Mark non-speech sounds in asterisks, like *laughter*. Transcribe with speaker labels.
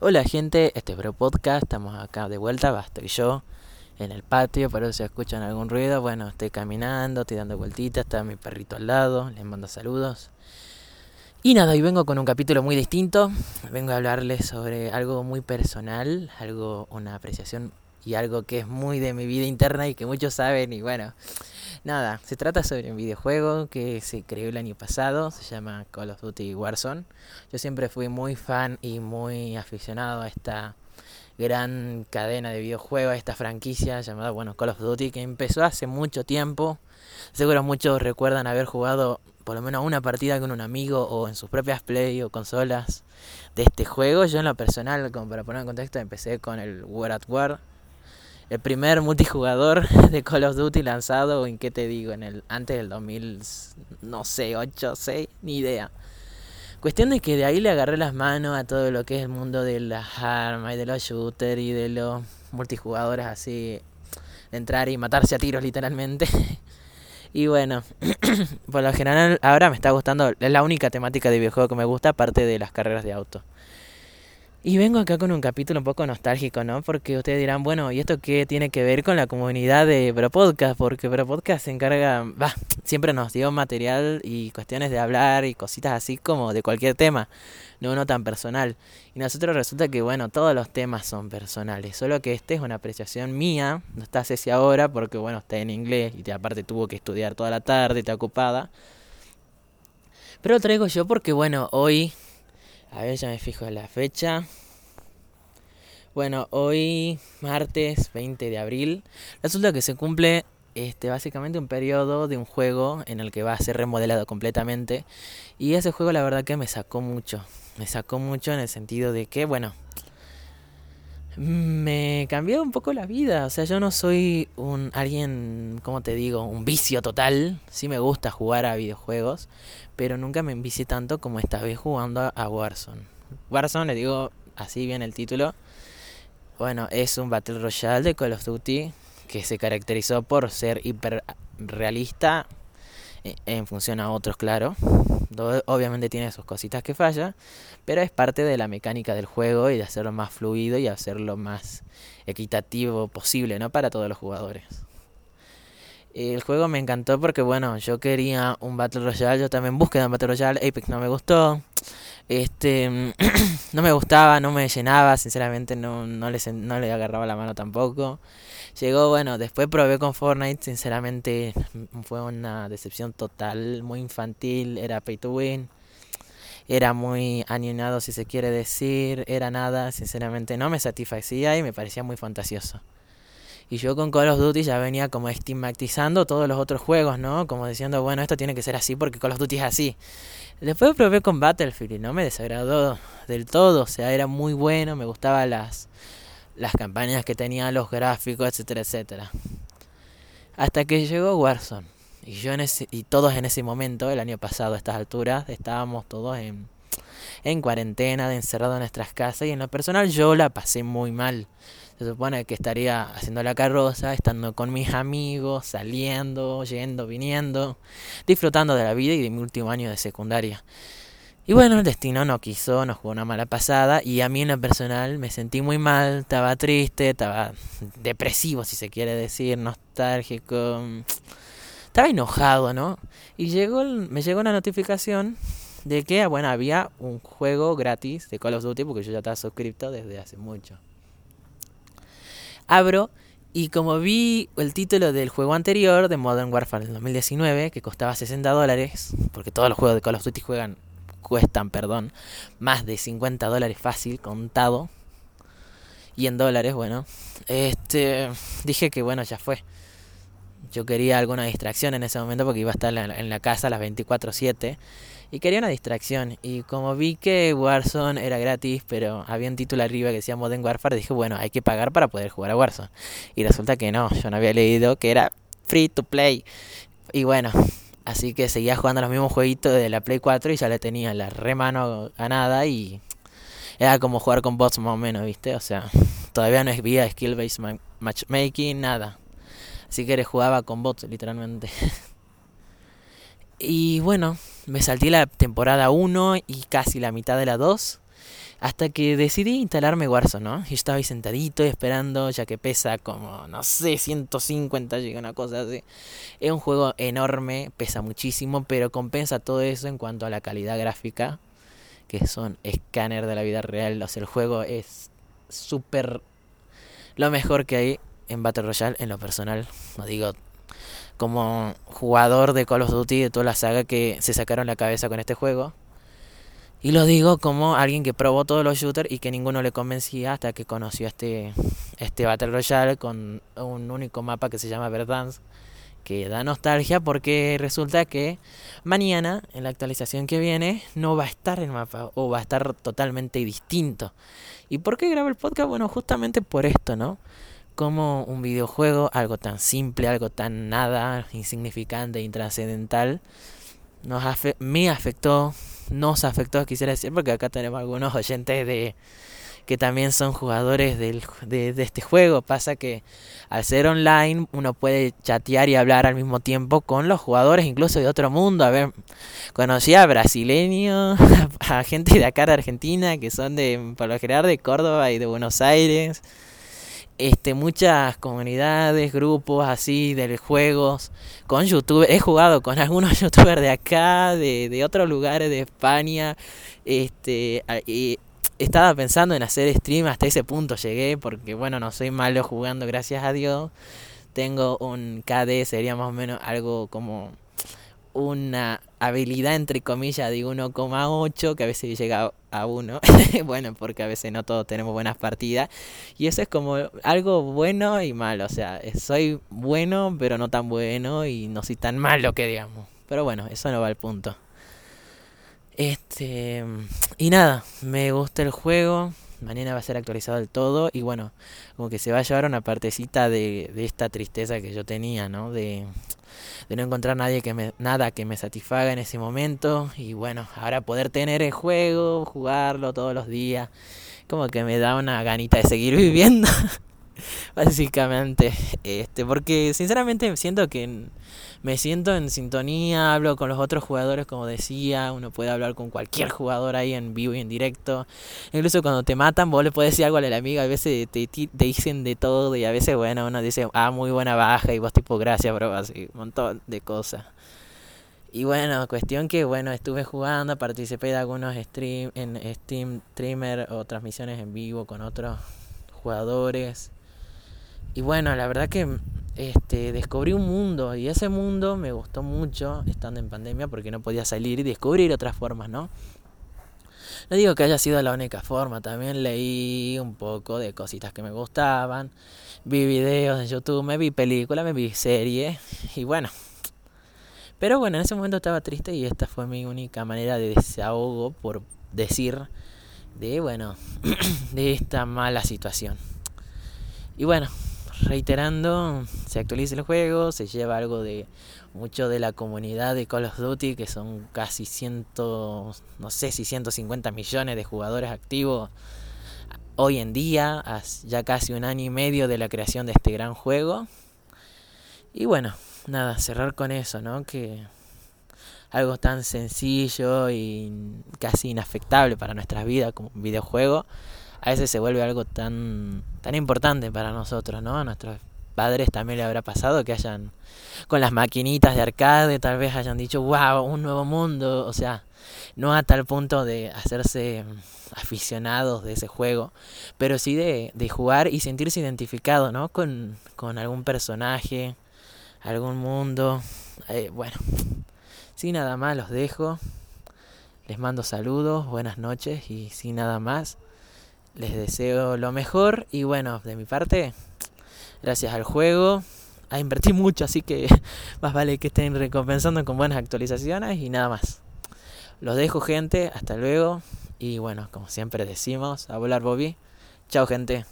Speaker 1: Hola gente, este es Bro Podcast, estamos acá de vuelta, va, estoy yo en el patio, por eso si escuchan algún ruido, bueno, estoy caminando, estoy dando vueltitas, está mi perrito al lado, les mando saludos. Y nada, hoy vengo con un capítulo muy distinto, vengo a hablarles sobre algo muy personal, algo, una apreciación y algo que es muy de mi vida interna y que muchos saben y bueno, nada, se trata sobre un videojuego que se creó el año pasado, se llama Call of Duty Warzone. Yo siempre fui muy fan y muy aficionado a esta gran cadena de videojuegos, a esta franquicia llamada, bueno, Call of Duty, que empezó hace mucho tiempo. Seguro muchos recuerdan haber jugado por lo menos una partida con un amigo o en sus propias play o consolas de este juego. Yo en lo personal, como para poner en contexto, empecé con el War at War el primer multijugador *laughs* de Call of Duty lanzado, en qué te digo, en el antes del 2000, no sé, 8, 6, ni idea. Cuestión de que de ahí le agarré las manos a todo lo que es el mundo de las armas y de los shooters y de los multijugadores así, de entrar y matarse a tiros literalmente. *laughs* y bueno, *clears throat* por lo general ahora me está gustando, es la única temática de videojuego que me gusta aparte de las carreras de auto. Y vengo acá con un capítulo un poco nostálgico, ¿no? Porque ustedes dirán, bueno, ¿y esto qué tiene que ver con la comunidad de Bro Podcast? Porque Bro Podcast se encarga, va, siempre nos dio material y cuestiones de hablar y cositas así como de cualquier tema, no uno tan personal. Y nosotros resulta que, bueno, todos los temas son personales, solo que este es una apreciación mía, no está Ceci ahora porque, bueno, está en inglés y aparte tuvo que estudiar toda la tarde, está ocupada. Pero lo traigo yo porque, bueno, hoy a ver, ya me fijo en la fecha. Bueno, hoy martes 20 de abril, resulta que se cumple este básicamente un periodo de un juego en el que va a ser remodelado completamente y ese juego la verdad que me sacó mucho. Me sacó mucho en el sentido de que, bueno, me cambió un poco la vida. O sea, yo no soy un alguien, ¿cómo te digo? Un vicio total. Sí me gusta jugar a videojuegos, pero nunca me envicié tanto como esta vez jugando a Warzone. Warzone, le digo así bien el título. Bueno, es un Battle Royale de Call of Duty que se caracterizó por ser hiper realista eh, en función a otros, claro. Obviamente tiene sus cositas que falla, pero es parte de la mecánica del juego y de hacerlo más fluido y hacerlo más equitativo posible, ¿no? Para todos los jugadores. El juego me encantó porque, bueno, yo quería un Battle Royale, yo también busqué un Battle Royale, Apex no me gustó, este, *clears throat* no me gustaba, no me llenaba, sinceramente no, no, le, no le agarraba la mano tampoco. Llegó, bueno, después probé con Fortnite, sinceramente fue una decepción total, muy infantil, era pay to win, era muy animado si se quiere decir, era nada, sinceramente no me satisfacía y me parecía muy fantasioso. Y yo con Call of Duty ya venía como estigmatizando todos los otros juegos, ¿no? Como diciendo, bueno, esto tiene que ser así porque Call of Duty es así. Después probé con Battlefield y no me desagradó del todo. O sea, era muy bueno, me gustaban las, las campañas que tenía, los gráficos, etcétera, etcétera. Hasta que llegó Warzone. Y yo en ese, y todos en ese momento, el año pasado a estas alturas, estábamos todos en, en cuarentena, encerrados en nuestras casas. Y en lo personal yo la pasé muy mal. Se supone que estaría haciendo la carroza, estando con mis amigos, saliendo, yendo, viniendo, disfrutando de la vida y de mi último año de secundaria. Y bueno, el destino no quiso, nos jugó una mala pasada y a mí en lo personal me sentí muy mal, estaba triste, estaba depresivo si se quiere decir, nostálgico, estaba enojado, ¿no? Y llegó, me llegó una notificación de que, bueno, había un juego gratis de Call of Duty porque yo ya estaba suscrito desde hace mucho. Abro y como vi el título del juego anterior, de Modern Warfare del 2019, que costaba 60 dólares, porque todos los juegos de Call of Duty juegan, cuestan, perdón, más de 50 dólares fácil, contado. Y en dólares, bueno. Este, dije que bueno, ya fue. Yo quería alguna distracción en ese momento porque iba a estar en la casa a las 24/7 y quería una distracción. Y como vi que Warzone era gratis, pero había un título arriba que decía Modern Warfare, dije, bueno, hay que pagar para poder jugar a Warzone. Y resulta que no, yo no había leído que era free to play. Y bueno, así que seguía jugando los mismos jueguitos de la Play 4 y ya le tenía la re mano ganada y era como jugar con bots más o menos, ¿viste? O sea, todavía no es vía skill based matchmaking, nada. Así que jugaba con bots, literalmente. *laughs* y bueno, me salté la temporada 1 y casi la mitad de la 2. Hasta que decidí instalarme Warzone, ¿no? Y estaba ahí sentadito esperando, ya que pesa como, no sé, 150 llega una cosa así. Es un juego enorme, pesa muchísimo, pero compensa todo eso en cuanto a la calidad gráfica, que son escáner de la vida real. O sea, el juego es súper lo mejor que hay en Battle Royale en lo personal. No digo como jugador de Call of Duty de toda la saga que se sacaron la cabeza con este juego y lo digo como alguien que probó todos los shooters y que ninguno le convencía hasta que conoció este, este Battle Royale con un único mapa que se llama Verdansk, que da nostalgia porque resulta que mañana, en la actualización que viene, no va a estar el mapa o va a estar totalmente distinto. ¿Y por qué grabo el podcast? Bueno, justamente por esto, ¿no? Como un videojuego, algo tan simple, algo tan nada, insignificante, intrascendental, nos me afectó nos afectó, quisiera decir, porque acá tenemos algunos oyentes de que también son jugadores del, de, de, este juego. Pasa que al ser online uno puede chatear y hablar al mismo tiempo con los jugadores incluso de otro mundo. A ver, conocí a brasileños, *laughs* a gente de acá de Argentina que son de, por lo general, de Córdoba y de Buenos Aires este, muchas comunidades, grupos así de juegos, con youtubers, he jugado con *laughs* algunos youtubers de acá, de, de otros lugares de España, este, y estaba pensando en hacer stream, hasta ese punto llegué, porque bueno, no soy malo jugando, gracias a Dios, tengo un KD, sería más o menos algo como una habilidad entre comillas de 1,8 que a veces llega a 1 *laughs* bueno porque a veces no todos tenemos buenas partidas. Y eso es como algo bueno y malo. O sea soy bueno pero no tan bueno y no soy tan malo que digamos. Pero bueno eso no va al punto. Este y nada me gusta el juego mañana va a ser actualizado del todo y bueno como que se va a llevar una partecita de, esta tristeza que yo tenía no de de no encontrar nadie que me, nada que me satisfaga en ese momento y bueno, ahora poder tener el juego, jugarlo todos los días, como que me da una ganita de seguir *laughs* viviendo. *laughs* básicamente este porque sinceramente siento que me siento en sintonía hablo con los otros jugadores como decía uno puede hablar con cualquier jugador ahí en vivo y en directo incluso cuando te matan vos le puedes decir algo al amigo a veces te, te, dicen de todo y a veces bueno uno dice ah muy buena baja y vos tipo gracias bro así un montón de cosas y bueno, cuestión que bueno, estuve jugando, participé de algunos stream en Steam streamer o transmisiones en vivo con otros jugadores. Y bueno, la verdad que este, descubrí un mundo y ese mundo me gustó mucho estando en pandemia porque no podía salir y descubrir otras formas, ¿no? No digo que haya sido la única forma, también leí un poco de cositas que me gustaban, vi videos en YouTube, me vi películas, me vi series y bueno. Pero bueno, en ese momento estaba triste y esta fue mi única manera de desahogo por decir de bueno, *clears throat* de esta mala situación. Y bueno, reiterando, se actualiza el juego, se lleva algo de mucho de la comunidad de Call of Duty, que son casi ciento, no sé si 150 millones de jugadores activos hoy en día, ya casi un año y medio de la creación de este gran juego. Y bueno, nada, cerrar con eso, ¿no? Que algo tan sencillo y casi inafectable para nuestras vidas como un videojuego a veces se vuelve algo tan, tan importante para nosotros, ¿no? A nuestros padres también le habrá pasado que hayan, con las maquinitas de arcade, tal vez hayan dicho, wow, un nuevo mundo, o sea, no a tal punto de hacerse aficionados de ese juego, pero sí de, de jugar y sentirse identificado, ¿no? Con, con algún personaje, algún mundo. Eh, bueno, sin nada más los dejo. Les mando saludos, buenas noches y sin nada más. Les deseo lo mejor y bueno, de mi parte, gracias al juego. A invertir mucho, así que *laughs* más vale que estén recompensando con buenas actualizaciones y nada más. Los dejo gente, hasta luego. Y bueno, como siempre decimos, a volar Bobby. Chao gente.